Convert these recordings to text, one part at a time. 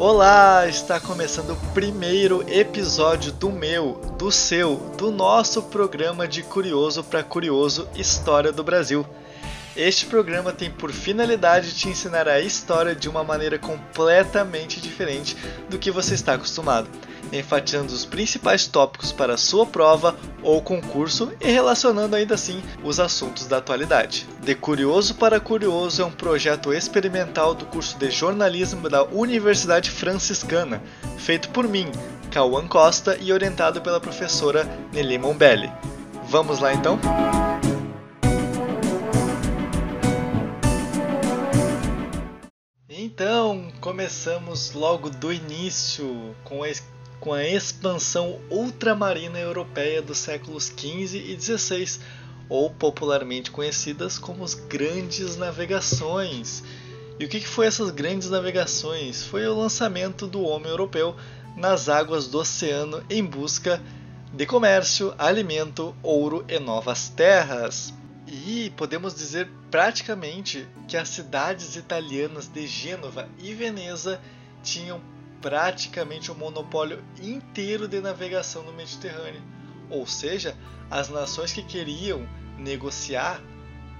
Olá, está começando o primeiro episódio do meu, do seu, do nosso programa de Curioso para Curioso História do Brasil. Este programa tem por finalidade te ensinar a história de uma maneira completamente diferente do que você está acostumado enfatizando os principais tópicos para sua prova ou concurso e relacionando ainda assim os assuntos da atualidade. De Curioso para Curioso é um projeto experimental do curso de jornalismo da Universidade Franciscana, feito por mim, Cauã Costa, e orientado pela professora Nelly Mombelli. Vamos lá então? Então, começamos logo do início com a com a expansão ultramarina europeia dos séculos XV e XVI, ou popularmente conhecidas como as Grandes Navegações. E o que foi essas grandes navegações? Foi o lançamento do homem europeu nas águas do oceano em busca de comércio, alimento, ouro e novas terras. E podemos dizer praticamente que as cidades italianas de Gênova e Veneza tinham praticamente o um monopólio inteiro de navegação no Mediterrâneo. Ou seja, as nações que queriam negociar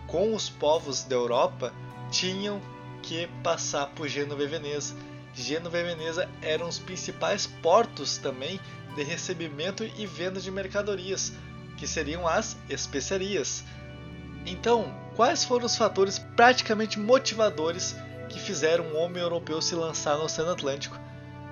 com os povos da Europa tinham que passar por Gênova e Veneza. Gênova e Veneza eram os principais portos também de recebimento e venda de mercadorias, que seriam as especiarias. Então, quais foram os fatores praticamente motivadores que fizeram o homem europeu se lançar no Oceano Atlântico?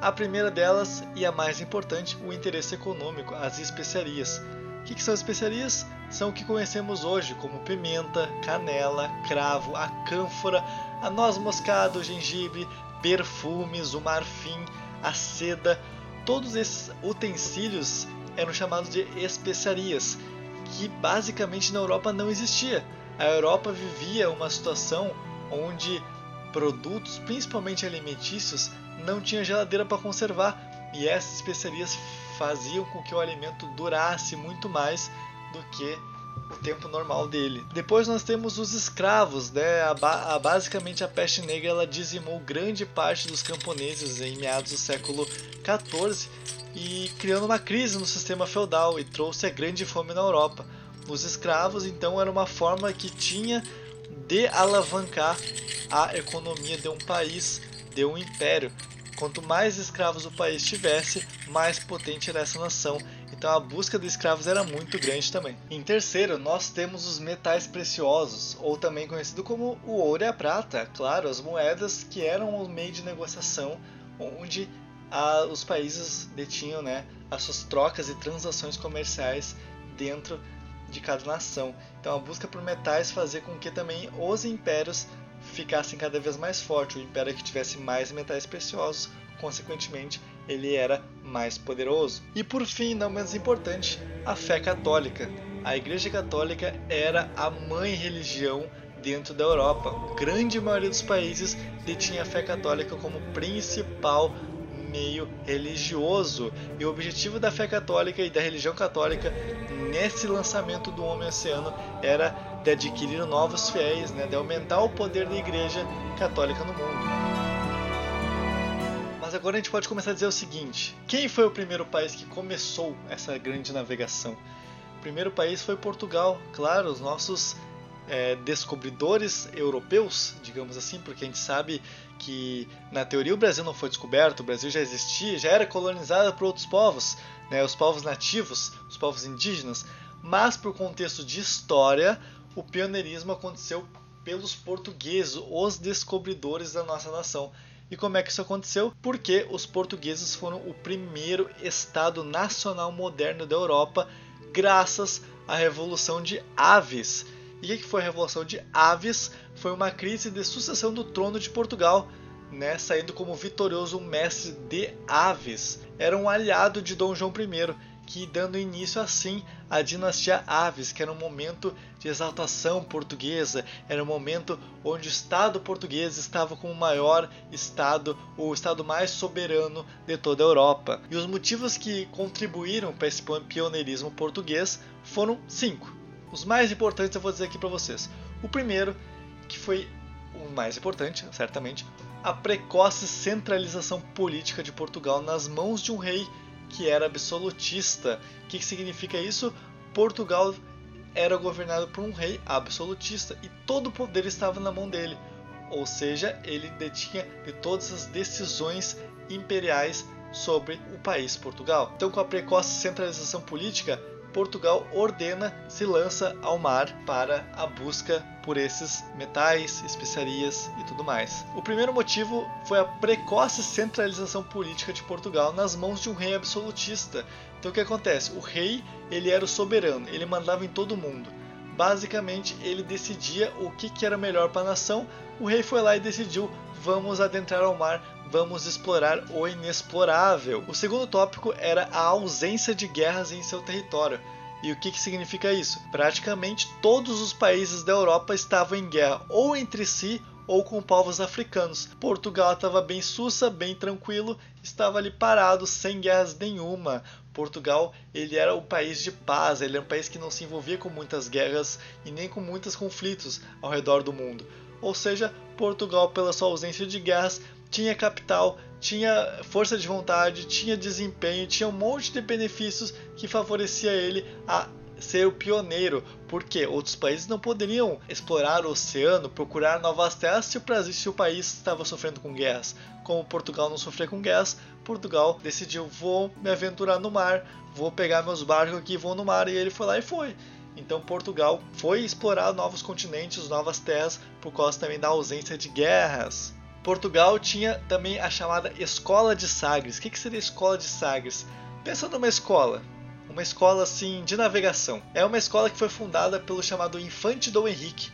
A primeira delas, e a mais importante, o interesse econômico, as especiarias. O que, são especiarias? São o que conhecemos hoje como pimenta, canela, cravo, a cânfora, a noz moscada, o gengibre, perfumes, o marfim, a seda. Todos esses utensílios eram chamados de especiarias, que basicamente na Europa não existia. A Europa vivia uma situação onde produtos, principalmente alimentícios, não tinha geladeira para conservar e essas especiarias faziam com que o alimento durasse muito mais do que o tempo normal dele. Depois nós temos os escravos, né? A, a, basicamente a peste negra ela dizimou grande parte dos camponeses em meados do século XIV e criando uma crise no sistema feudal e trouxe a grande fome na Europa. Os escravos então era uma forma que tinha de alavancar a economia de um país, de um império. Quanto mais escravos o país tivesse, mais potente era essa nação. Então a busca de escravos era muito grande também. Em terceiro, nós temos os metais preciosos, ou também conhecido como o ouro e a prata, claro, as moedas que eram o meio de negociação onde a, os países detinham né, as suas trocas e transações comerciais dentro de cada nação. Então a busca por metais fazia com que também os impérios ficassem cada vez mais fortes. O império que tivesse mais metais preciosos, consequentemente, ele era mais poderoso. E por fim, não menos importante, a fé católica. A Igreja Católica era a mãe religião dentro da Europa. A grande maioria dos países detinha a fé católica como principal meio religioso. E o objetivo da fé católica e da religião católica nesse lançamento do Homem Oceano era de adquirir novos fiéis, né, de aumentar o poder da Igreja Católica no mundo. Mas agora a gente pode começar a dizer o seguinte: quem foi o primeiro país que começou essa grande navegação? O primeiro país foi Portugal, claro, os nossos é, descobridores europeus, digamos assim, porque a gente sabe que na teoria o Brasil não foi descoberto, o Brasil já existia, já era colonizado por outros povos, né, os povos nativos, os povos indígenas, mas por contexto de história, o pioneirismo aconteceu pelos portugueses, os descobridores da nossa nação. E como é que isso aconteceu? Porque os portugueses foram o primeiro Estado nacional moderno da Europa, graças à Revolução de Aves e o que foi a Revolução de Aves? Foi uma crise de sucessão do trono de Portugal, né, saindo como vitorioso mestre de Aves. Era um aliado de Dom João I, que dando início assim à dinastia Aves, que era um momento de exaltação portuguesa, era um momento onde o Estado português estava como o maior Estado, o Estado mais soberano de toda a Europa. E os motivos que contribuíram para esse pioneirismo português foram cinco. Os mais importantes eu vou dizer aqui para vocês. O primeiro, que foi o mais importante, certamente, a precoce centralização política de Portugal nas mãos de um rei que era absolutista. O que, significa isso? Portugal era governado por um rei absolutista e todo o poder estava na mão dele. Ou seja, ele detinha de todas as decisões imperiais sobre o país Portugal. Então, com a precoce centralização política, Portugal ordena se lança ao mar para a busca por esses metais, especiarias e tudo mais. O primeiro motivo foi a precoce centralização política de Portugal nas mãos de um rei absolutista. Então o que acontece? O rei ele era o soberano, ele mandava em todo mundo. Basicamente ele decidia o que, que era melhor para a nação. O rei foi lá e decidiu vamos adentrar ao mar, vamos explorar o inexplorável. O segundo tópico era a ausência de guerras em seu território. E o que, que significa isso? Praticamente todos os países da Europa estavam em guerra, ou entre si ou com povos africanos. Portugal estava bem sussa, bem tranquilo, estava ali parado, sem guerras nenhuma. Portugal ele era um país de paz, ele era um país que não se envolvia com muitas guerras e nem com muitos conflitos ao redor do mundo. Ou seja, Portugal, pela sua ausência de guerras, tinha capital, tinha força de vontade, tinha desempenho, tinha um monte de benefícios que favorecia ele a ser o pioneiro, porque outros países não poderiam explorar o oceano, procurar novas terras se o, Brasil, se o país estava sofrendo com guerras. Como Portugal não sofria com guerras, Portugal decidiu: vou me aventurar no mar, vou pegar meus barcos aqui vou no mar. E ele foi lá e foi. Então Portugal foi explorar novos continentes, novas terras, por causa também da ausência de guerras. Portugal tinha também a chamada Escola de Sagres. O que, seria Escola de Sagres? Pensa numa escola, uma escola assim de navegação. É uma escola que foi fundada pelo chamado Infante Dom Henrique,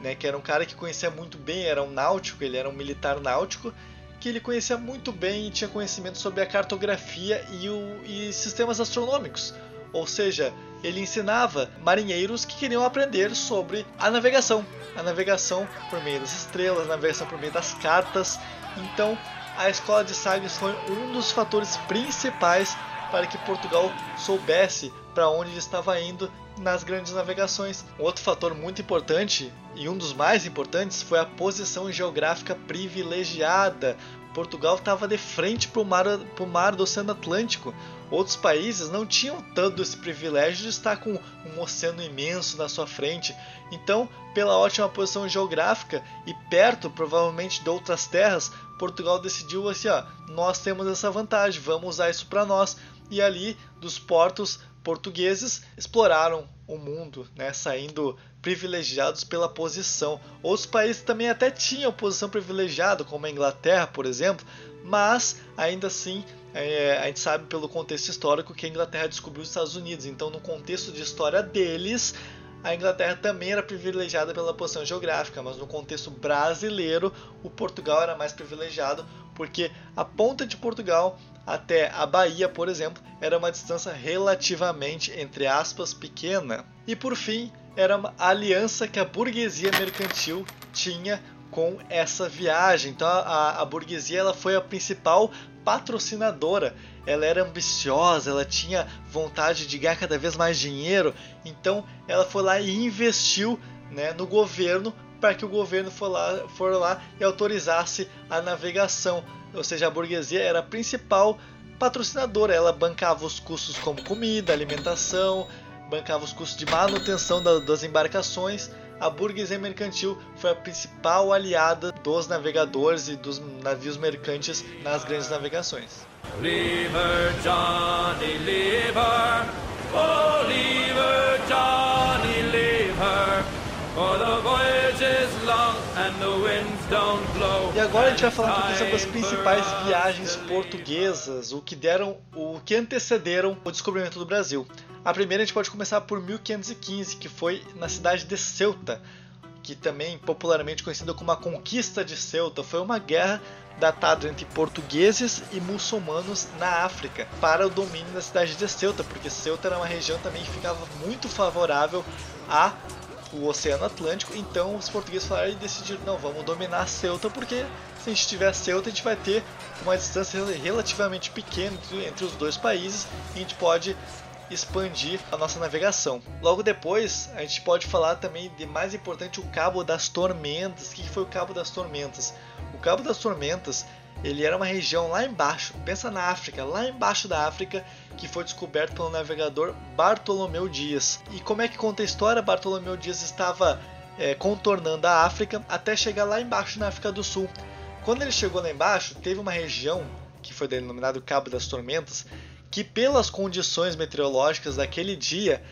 né, que era um cara que conhecia muito bem, era um náutico, ele era um militar náutico, que ele conhecia muito bem e tinha conhecimento sobre a cartografia e, o, e sistemas astronômicos. Ou seja, ele ensinava marinheiros que queriam aprender sobre a navegação, a navegação por meio das estrelas, a navegação por meio das cartas. Então, a escola de Sagres foi um dos fatores principais para que Portugal soubesse para onde ele estava indo nas grandes navegações. Outro fator muito importante e um dos mais importantes foi a posição geográfica privilegiada. Portugal estava de frente para o mar, mar do Oceano Atlântico, Outros países não tinham tanto esse privilégio de estar com um oceano imenso na sua frente. Então, pela ótima posição geográfica e perto, provavelmente, de outras terras, Portugal decidiu assim: ó, nós temos essa vantagem, vamos usar isso para nós. E ali, dos portos portugueses, exploraram o mundo, né, saindo privilegiados pela posição. Outros países também até tinham posição privilegiada, como a Inglaterra, por exemplo, mas ainda assim é, a gente sabe pelo contexto histórico que a Inglaterra descobriu os Estados Unidos. Então, no contexto de história deles, a Inglaterra também era privilegiada pela posição geográfica, mas no contexto brasileiro, o Portugal era mais privilegiado porque a ponta de Portugal até a Bahia, por exemplo, era uma distância relativamente, entre aspas, pequena. E por fim, era uma aliança que a burguesia mercantil tinha com essa viagem. Então a, a burguesia ela foi a principal patrocinadora. Ela era ambiciosa, ela tinha vontade de ganhar cada vez mais dinheiro, então ela foi lá e investiu né, no governo para que o governo for lá, for lá e autorizasse a navegação. Ou seja, a burguesia era a principal patrocinadora, ela bancava os custos como comida, alimentação, bancava os custos de manutenção da, das embarcações. A burguesia mercantil foi a principal aliada dos navegadores e dos navios mercantes nas grandes navegações. Johnny, oh, Johnny, e agora a gente vai falar um pouquinho sobre as principais viagens portuguesas, o que deram, o que antecederam o descobrimento do Brasil. A primeira a gente pode começar por 1515, que foi na cidade de Ceuta, que também popularmente conhecida como a Conquista de Ceuta. Foi uma guerra datada entre portugueses e muçulmanos na África para o domínio da cidade de Ceuta, porque Ceuta era uma região também que ficava muito favorável a o Oceano Atlântico, então os portugueses falaram e decidiram, não, vamos dominar Ceuta, porque se a gente tiver Ceuta, a gente vai ter uma distância relativamente pequena entre, os dois países e a gente pode expandir a nossa navegação. Logo depois, a gente pode falar também de mais importante o Cabo das Tormentas. O que foi o Cabo das Tormentas? O Cabo das Tormentas ele era uma região lá embaixo, pensa na África, lá embaixo da África, que foi descoberto pelo navegador Bartolomeu Dias. E como é que conta a história? Bartolomeu Dias estava é, contornando a África até chegar lá embaixo na África do Sul. Quando ele chegou lá embaixo, teve uma região que foi denominado Cabo das Tormentas, que pelas condições meteorológicas daquele dia,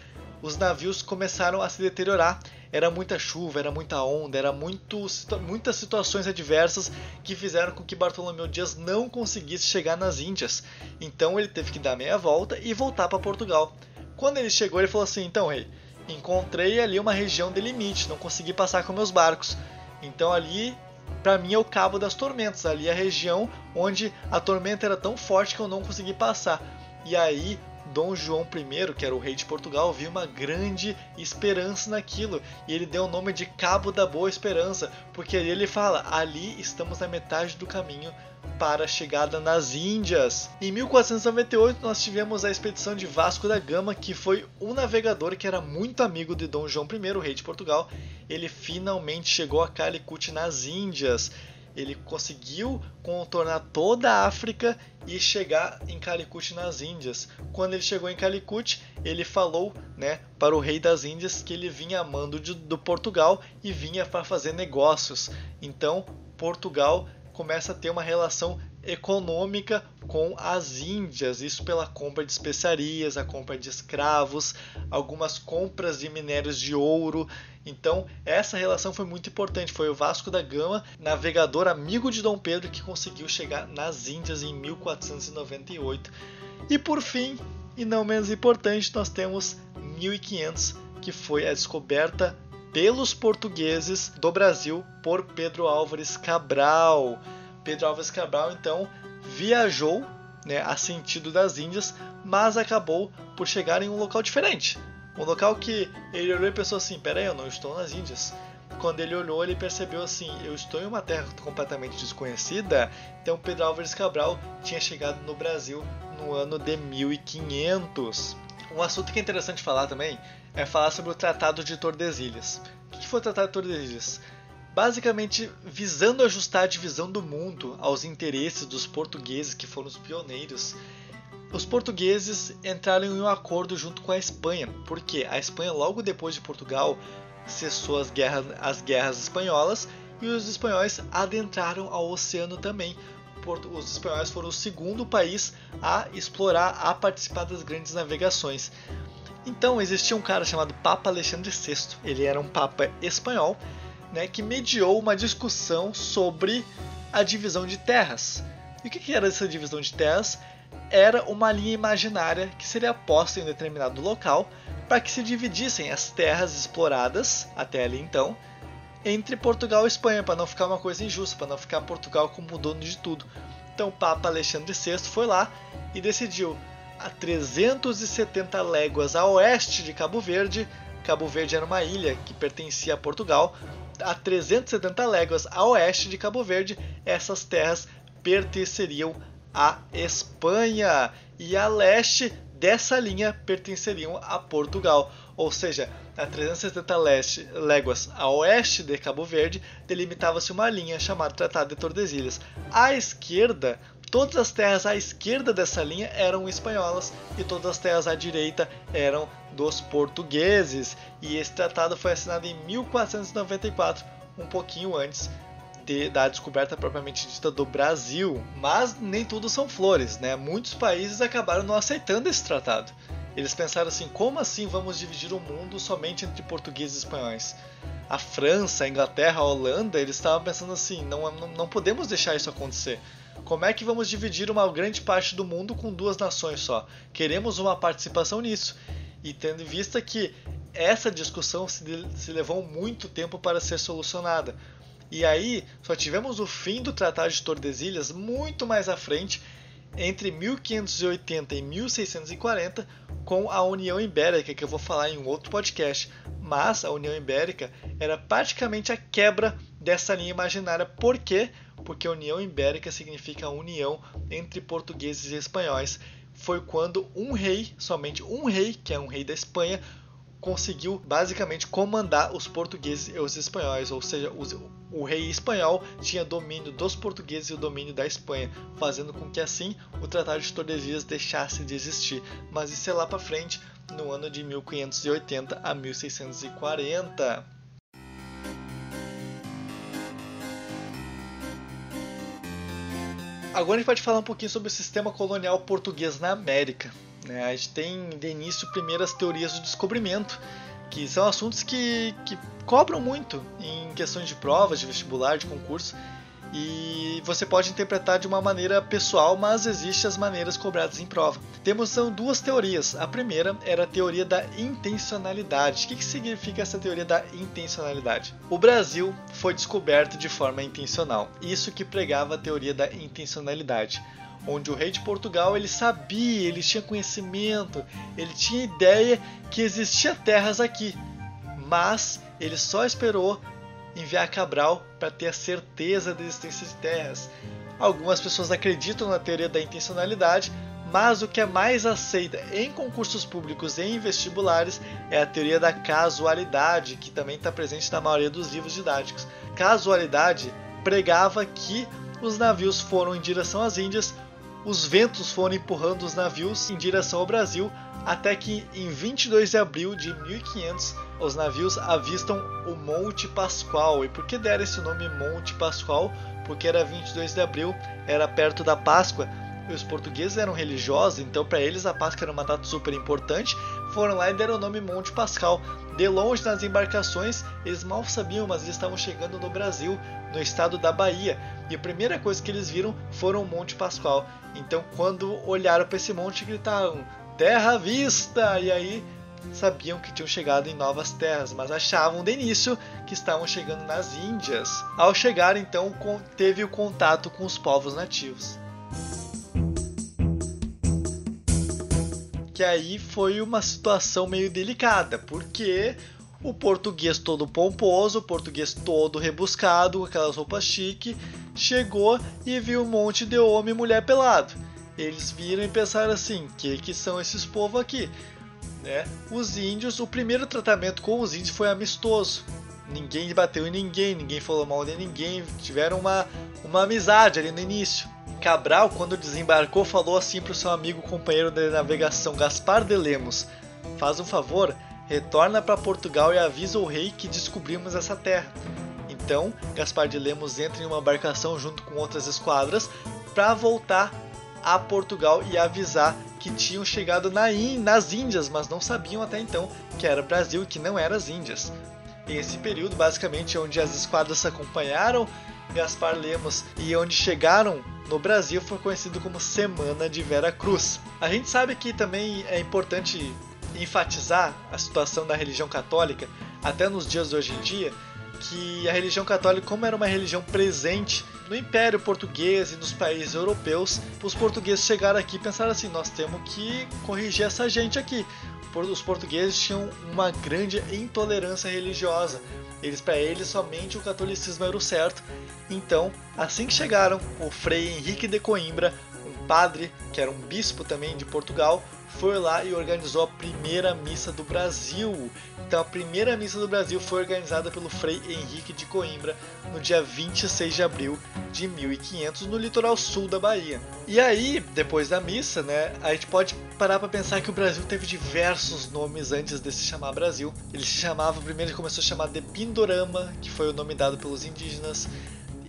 os navios começaram a se deteriorar era muita chuva, era muita onda, era muito, muitas situações adversas que fizeram com que Bartolomeu Dias não conseguisse chegar nas Índias. Então ele teve que dar meia volta e voltar para Portugal. Quando ele chegou, ele falou assim: então, rei, encontrei ali uma região de limite, não consegui passar com meus barcos. Então ali para mim é o Cabo das Tormentas, ali é a região onde a tormenta era tão forte que eu não consegui passar. E aí Dom João I, que era o rei de Portugal, viu uma grande esperança naquilo e ele deu o nome de Cabo da Boa Esperança, porque ali ele fala: ali estamos na metade do caminho para a chegada nas Índias. Em 1498 nós tivemos a expedição de Vasco da Gama, que foi um navegador que era muito amigo de Dom João I, rei de Portugal. Ele finalmente chegou a Calicut nas Índias ele conseguiu contornar toda a África e chegar em Calicut nas Índias. Quando ele chegou em Calicut, ele falou né, para o rei das Índias que ele vinha a mando de, do Portugal e vinha para fazer negócios. Então, Portugal começa a ter uma relação econômica com as Índias, isso pela compra de especiarias, a compra de escravos, algumas compras de minérios de ouro. Então, essa relação foi muito importante. Foi o Vasco da Gama, navegador amigo de Dom Pedro, que conseguiu chegar nas Índias em 1498. E por fim, e não menos importante, nós temos 1500, que foi a descoberta pelos portugueses do Brasil por Pedro Álvares Cabral. Pedro Álvares Cabral então viajou né, a sentido das Índias, mas acabou por chegar em um local diferente. Um local que ele olhou e pensou assim: peraí, eu não estou nas Índias. Quando ele olhou, ele percebeu assim: eu estou em uma terra completamente desconhecida. Então, Pedro Álvares Cabral tinha chegado no Brasil no ano de 1500. Um assunto que é interessante falar também é falar sobre o Tratado de Tordesilhas. O que foi o Tratado de Tordesilhas? basicamente visando ajustar a divisão do mundo aos interesses dos portugueses que foram os pioneiros. Os portugueses entraram em um acordo junto com a Espanha, porque a Espanha logo depois de Portugal cessou as guerras, as guerras espanholas e os espanhóis adentraram ao oceano também. Os espanhóis foram o segundo país a explorar, a participar das grandes navegações. Então existia um cara chamado Papa Alexandre VI. Ele era um papa espanhol né, que mediou uma discussão sobre a divisão de terras. E o que era essa divisão de terras? Era uma linha imaginária que seria posta em determinado local para que se dividissem as terras exploradas até ali então entre Portugal e Espanha, para não ficar uma coisa injusta, para não ficar Portugal como dono de tudo. Então o Papa Alexandre VI foi lá e decidiu a 370 léguas a oeste de Cabo Verde. Cabo Verde era uma ilha que pertencia a Portugal a 370 léguas a oeste de Cabo Verde, essas terras pertenceriam à Espanha e a leste dessa linha pertenceriam a Portugal. Ou seja, a 370 leste, léguas a oeste de Cabo Verde delimitava-se uma linha chamada Tratado de Tordesilhas. À esquerda, todas as terras à esquerda dessa linha eram espanholas e todas as terras à direita eram dos portugueses, e esse tratado foi assinado em 1494, um pouquinho antes de, da descoberta propriamente dita do Brasil. Mas nem tudo são flores, né? Muitos países acabaram não aceitando esse tratado. Eles pensaram assim: como assim vamos dividir o mundo somente entre portugueses e espanhóis? A França, a Inglaterra, a Holanda, eles estavam pensando assim: não, não, não podemos deixar isso acontecer. Como é que vamos dividir uma grande parte do mundo com duas nações só? Queremos uma participação nisso e tendo em vista que essa discussão se, se levou muito tempo para ser solucionada. E aí só tivemos o fim do Tratado de Tordesilhas muito mais à frente, entre 1580 e 1640, com a União Ibérica, que eu vou falar em um outro podcast. Mas a União Ibérica era praticamente a quebra dessa linha imaginária. Por quê? Porque a União Ibérica significa a união entre portugueses e espanhóis foi quando um rei, somente um rei, que é um rei da Espanha, conseguiu basicamente comandar os portugueses e os espanhóis, ou seja, os, o rei espanhol tinha domínio dos portugueses e o domínio da Espanha, fazendo com que assim o Tratado de Tordesilhas deixasse de existir. Mas isso é lá para frente, no ano de 1580 a 1640. Agora a gente pode falar um pouquinho sobre o sistema colonial português na América. Né? A gente tem de início primeiras teorias do descobrimento, que são assuntos que, que cobram muito em questões de provas, de vestibular, de concurso. E você pode interpretar de uma maneira pessoal, mas existem as maneiras cobradas em prova. Temos então, duas teorias. A primeira era a teoria da intencionalidade. O que, que significa essa teoria da intencionalidade? O Brasil foi descoberto de forma intencional. Isso que pregava a teoria da intencionalidade onde o rei de Portugal ele sabia, ele tinha conhecimento, ele tinha ideia que existia terras aqui, mas ele só esperou enviar Cabral para ter a certeza da existência de terras. Algumas pessoas acreditam na teoria da intencionalidade, mas o que é mais aceita em concursos públicos e em vestibulares é a teoria da casualidade, que também está presente na maioria dos livros didáticos. Casualidade pregava que os navios foram em direção às Índias os ventos foram empurrando os navios em direção ao Brasil, até que em 22 de abril de 1500 os navios avistam o Monte Pascoal. E por que deram esse nome Monte Pascoal? Porque era 22 de abril, era perto da Páscoa. E os portugueses eram religiosos, então para eles a Páscoa era uma data super importante. Foram lá e deram o nome Monte Pascal. De longe nas embarcações, eles mal sabiam, mas eles estavam chegando no Brasil, no estado da Bahia. E a primeira coisa que eles viram foram o Monte Pascoal. Então, quando olharam para esse monte, gritaram: Terra vista! E aí sabiam que tinham chegado em novas terras, mas achavam de início que estavam chegando nas Índias. Ao chegar, então, teve o contato com os povos nativos. Que aí foi uma situação meio delicada, porque o português todo pomposo, o português todo rebuscado, com aquelas roupas chique, chegou e viu um monte de homem e mulher pelado. Eles viram e pensaram assim: que que são esses povos aqui? Né? Os índios, o primeiro tratamento com os índios foi amistoso. Ninguém bateu em ninguém, ninguém falou mal de ninguém, tiveram uma, uma amizade ali no início. Cabral, quando desembarcou, falou assim para o seu amigo companheiro de navegação Gaspar de Lemos: Faz um favor, retorna para Portugal e avisa o rei que descobrimos essa terra. Então, Gaspar de Lemos entra em uma embarcação junto com outras esquadras para voltar a Portugal e avisar que tinham chegado na nas Índias, mas não sabiam até então que era Brasil e que não eram as Índias. Esse período, basicamente, onde as esquadras acompanharam Gaspar Lemos e onde chegaram no Brasil foi conhecido como Semana de Vera Cruz. A gente sabe que também é importante enfatizar a situação da religião católica, até nos dias de hoje em dia, que a religião católica, como era uma religião presente no Império Português e nos países europeus, os portugueses chegaram aqui e pensaram assim: nós temos que corrigir essa gente aqui. Os portugueses tinham uma grande intolerância religiosa. Eles para eles somente o catolicismo era o certo. Então, assim que chegaram, o Frei Henrique de Coimbra, um padre que era um bispo também de Portugal, foi lá e organizou a primeira missa do Brasil. Então, a primeira missa do Brasil foi organizada pelo Frei Henrique de Coimbra no dia 26 de abril de 1500 no litoral sul da Bahia. E aí, depois da missa, né, a gente pode parar para pensar que o Brasil teve diversos nomes antes de se chamar Brasil. Ele se chamava, primeiro ele começou a chamar de Pindorama, que foi o nome dado pelos indígenas,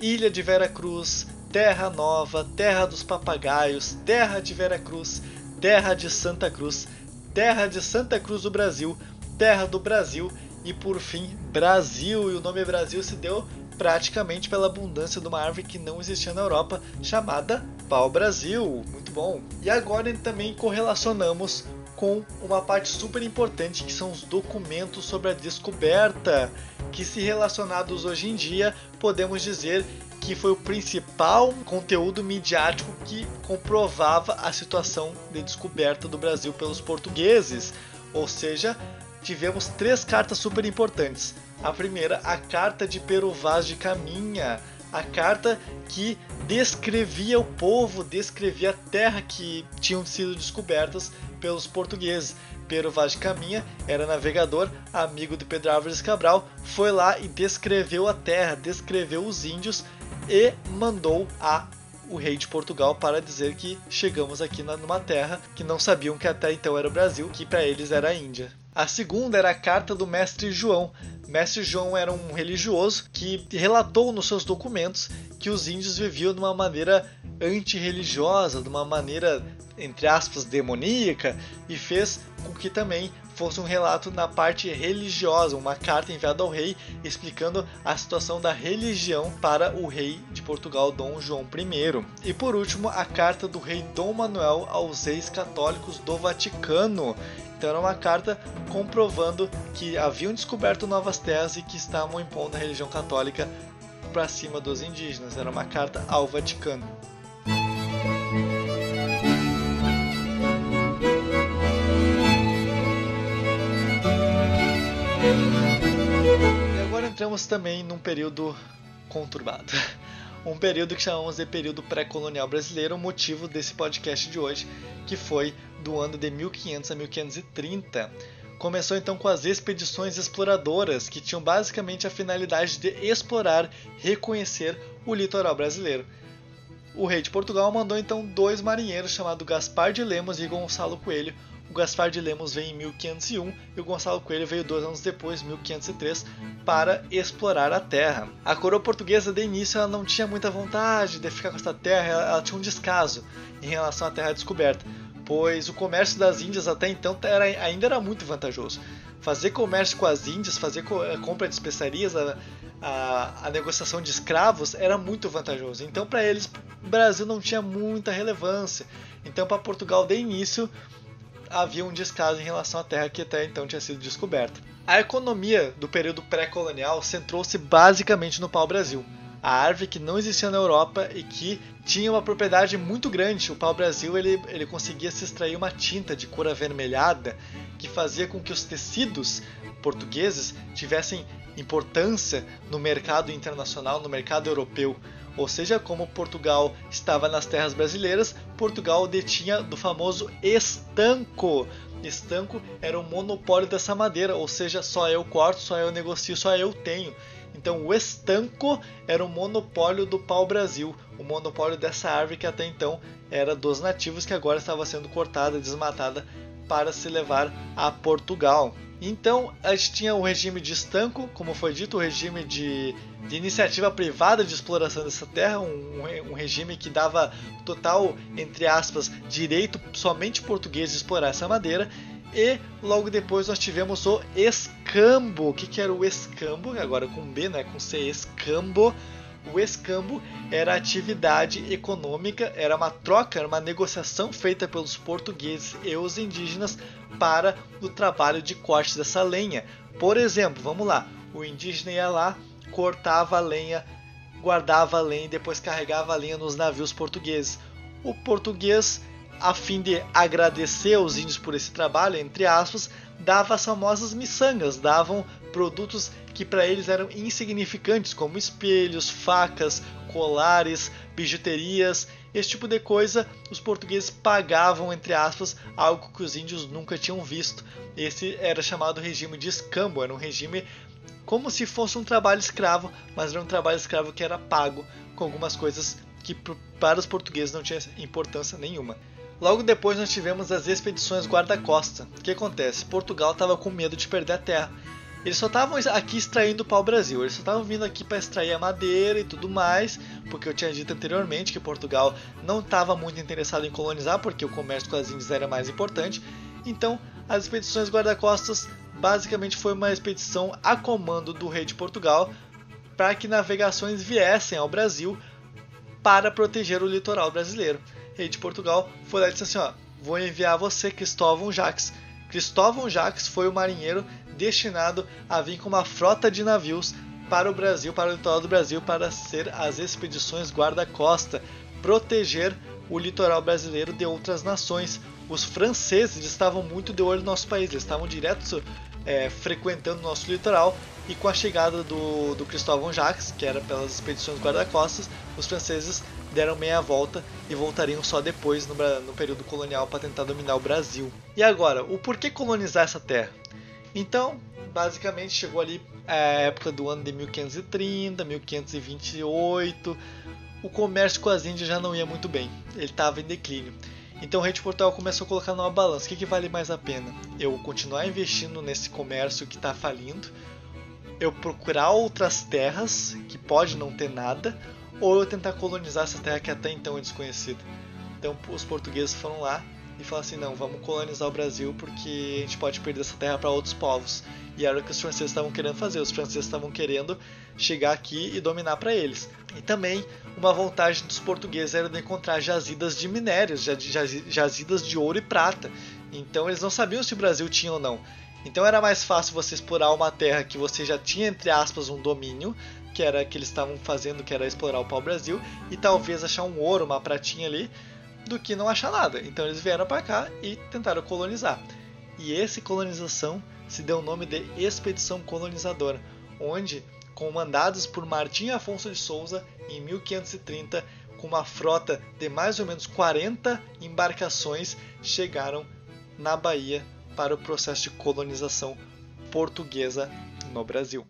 Ilha de Vera Cruz, Terra Nova, Terra dos Papagaios, Terra de Vera Cruz, terra de Santa Cruz, terra de Santa Cruz do Brasil, terra do Brasil e por fim Brasil. E o nome Brasil se deu praticamente pela abundância de uma árvore que não existia na Europa, chamada pau-brasil. Muito bom. E agora também correlacionamos com uma parte super importante que são os documentos sobre a descoberta, que se relacionados hoje em dia, podemos dizer que foi o principal conteúdo midiático que comprovava a situação de descoberta do Brasil pelos portugueses. Ou seja, tivemos três cartas super importantes. A primeira, a carta de Pero Vaz de Caminha, a carta que descrevia o povo, descrevia a terra que tinham sido descobertas pelos portugueses. Pero Vaz de Caminha era navegador, amigo de Pedro Álvares Cabral, foi lá e descreveu a terra, descreveu os índios e mandou a o rei de Portugal para dizer que chegamos aqui numa terra que não sabiam que até então era o Brasil, que para eles era a Índia. A segunda era a carta do mestre João. Mestre João era um religioso que relatou nos seus documentos que os índios viviam de uma maneira antirreligiosa, de uma maneira, entre aspas, demoníaca, e fez com que também fosse um relato na parte religiosa, uma carta enviada ao rei explicando a situação da religião para o rei de Portugal, Dom João I. E por último, a carta do rei Dom Manuel aos reis católicos do Vaticano. Então era uma carta comprovando que haviam descoberto novas terras e que estavam impondo a religião católica para cima dos indígenas. Era uma carta ao Vaticano. E agora entramos também num período conturbado. Um período que chamamos de período pré-colonial brasileiro, o motivo desse podcast de hoje, que foi do ano de 1500 a 1530. Começou então com as expedições exploradoras, que tinham basicamente a finalidade de explorar, reconhecer o litoral brasileiro. O rei de Portugal mandou então dois marinheiros chamados Gaspar de Lemos e Gonçalo Coelho o Gaspar de Lemos veio em 1501 e o Gonçalo Coelho veio dois anos depois, 1503, para explorar a terra. A coroa portuguesa, de início, ela não tinha muita vontade de ficar com essa terra, ela, ela tinha um descaso em relação à terra descoberta, pois o comércio das Índias até então era, ainda era muito vantajoso. Fazer comércio com as Índias, fazer eh, compra de especiarias, a, a, a negociação de escravos era muito vantajoso. Então, para eles, o Brasil não tinha muita relevância. Então, para Portugal, de início, havia um descaso em relação à terra que até então tinha sido descoberta. A economia do período pré-colonial centrou-se basicamente no pau-brasil, a árvore que não existia na Europa e que tinha uma propriedade muito grande. O pau-brasil ele, ele conseguia se extrair uma tinta de cor avermelhada que fazia com que os tecidos portugueses tivessem importância no mercado internacional, no mercado europeu. Ou seja, como Portugal estava nas terras brasileiras, Portugal detinha do famoso estanco. Estanco era o monopólio dessa madeira, ou seja, só eu corto, só eu negocio, só eu tenho. Então o estanco era o monopólio do pau-brasil, o monopólio dessa árvore que até então era dos nativos, que agora estava sendo cortada, desmatada para se levar a Portugal. Então a gente tinha o regime de estanco, como foi dito, o regime de, de iniciativa privada de exploração dessa terra, um, um, regime que dava total, entre aspas, direito somente português de explorar essa madeira. E logo depois nós tivemos o escambo. O que, que era o escambo? Agora com B, né? Com C, escambo. O escambo era atividade econômica, era uma troca, era uma negociação feita pelos portugueses e os indígenas para o trabalho de corte dessa lenha. Por exemplo, vamos lá, o indígena ia lá, cortava a lenha, guardava a lenha e depois carregava a lenha nos navios portugueses. O português, a fim de agradecer aos índios por esse trabalho, entre aspas, dava as famosas miçangas, davam produtos que para eles eram insignificantes, como espelhos, facas, colares, bijuterias esse tipo de coisa os portugueses pagavam, entre aspas, algo que os índios nunca tinham visto. Esse era chamado regime de escambo, era um regime como se fosse um trabalho escravo, mas era um trabalho escravo que era pago com algumas coisas que para os portugueses não tinha importância nenhuma. Logo depois nós tivemos as expedições guarda-costa. O que acontece? Portugal estava com medo de perder a terra eles só estavam aqui extraindo o pau-brasil, eles só estavam vindo aqui para extrair a madeira e tudo mais, porque eu tinha dito anteriormente que Portugal não estava muito interessado em colonizar, porque o comércio com as Índias era mais importante. Então, as expedições guarda-costas basicamente foi uma expedição a comando do rei de Portugal para que navegações viessem ao Brasil para proteger o litoral brasileiro. O rei de Portugal foi lá e disse assim: ó, vou enviar você, Cristóvão Jacques. Cristóvão Jacques foi o marinheiro destinado a vir com uma frota de navios para o Brasil, para o litoral do Brasil, para ser as expedições guarda-costa, proteger o litoral brasileiro de outras nações. Os franceses estavam muito de olho no nosso país, eles estavam direto é, frequentando o nosso litoral e com a chegada do, do Cristóvão Jacques, que era pelas expedições guarda-costas, os franceses deram meia volta e voltariam só depois no, no período colonial para tentar dominar o Brasil. E agora, o porquê colonizar essa terra? Então, basicamente chegou ali a época do ano de 1530, 1528, o comércio com as Índias já não ia muito bem, ele estava em declínio. Então o rei de Portugal começou a colocar numa balança: o que, que vale mais a pena? Eu continuar investindo nesse comércio que está falindo, eu procurar outras terras que pode não ter nada, ou eu tentar colonizar essa terra que até então é desconhecida. Então os portugueses foram lá e falaram assim: não, vamos colonizar o Brasil porque a gente pode perder essa terra para outros povos. E era o que os franceses estavam querendo fazer. Os franceses estavam querendo chegar aqui e dominar para eles. E também uma vantagem dos portugueses era de encontrar jazidas de minérios, jazidas de ouro e prata. Então eles não sabiam se o Brasil tinha ou não. Então era mais fácil você explorar uma terra que você já tinha, entre aspas, um domínio, que era que eles estavam fazendo, que era explorar o pau-brasil, e talvez achar um ouro, uma pratinha ali, do que não achar nada. Então eles vieram para cá e tentaram colonizar. E essa colonização se deu o nome de Expedição Colonizadora, onde, comandados por Martim Afonso de Souza em 1530, com uma frota de mais ou menos 40 embarcações, chegaram na Bahia para o processo de colonização portuguesa no Brasil.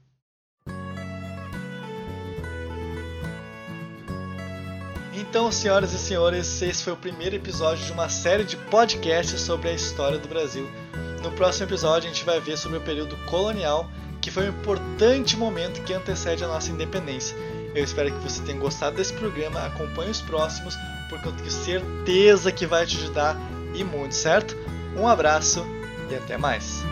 Então, senhoras e senhores, esse foi o primeiro episódio de uma série de podcasts sobre a história do Brasil. No próximo episódio, a gente vai ver sobre o período colonial, que foi um importante momento que antecede a nossa independência. Eu espero que você tenha gostado desse programa, acompanhe os próximos, porque eu tenho certeza que vai te ajudar e muito, certo? Um abraço e até mais!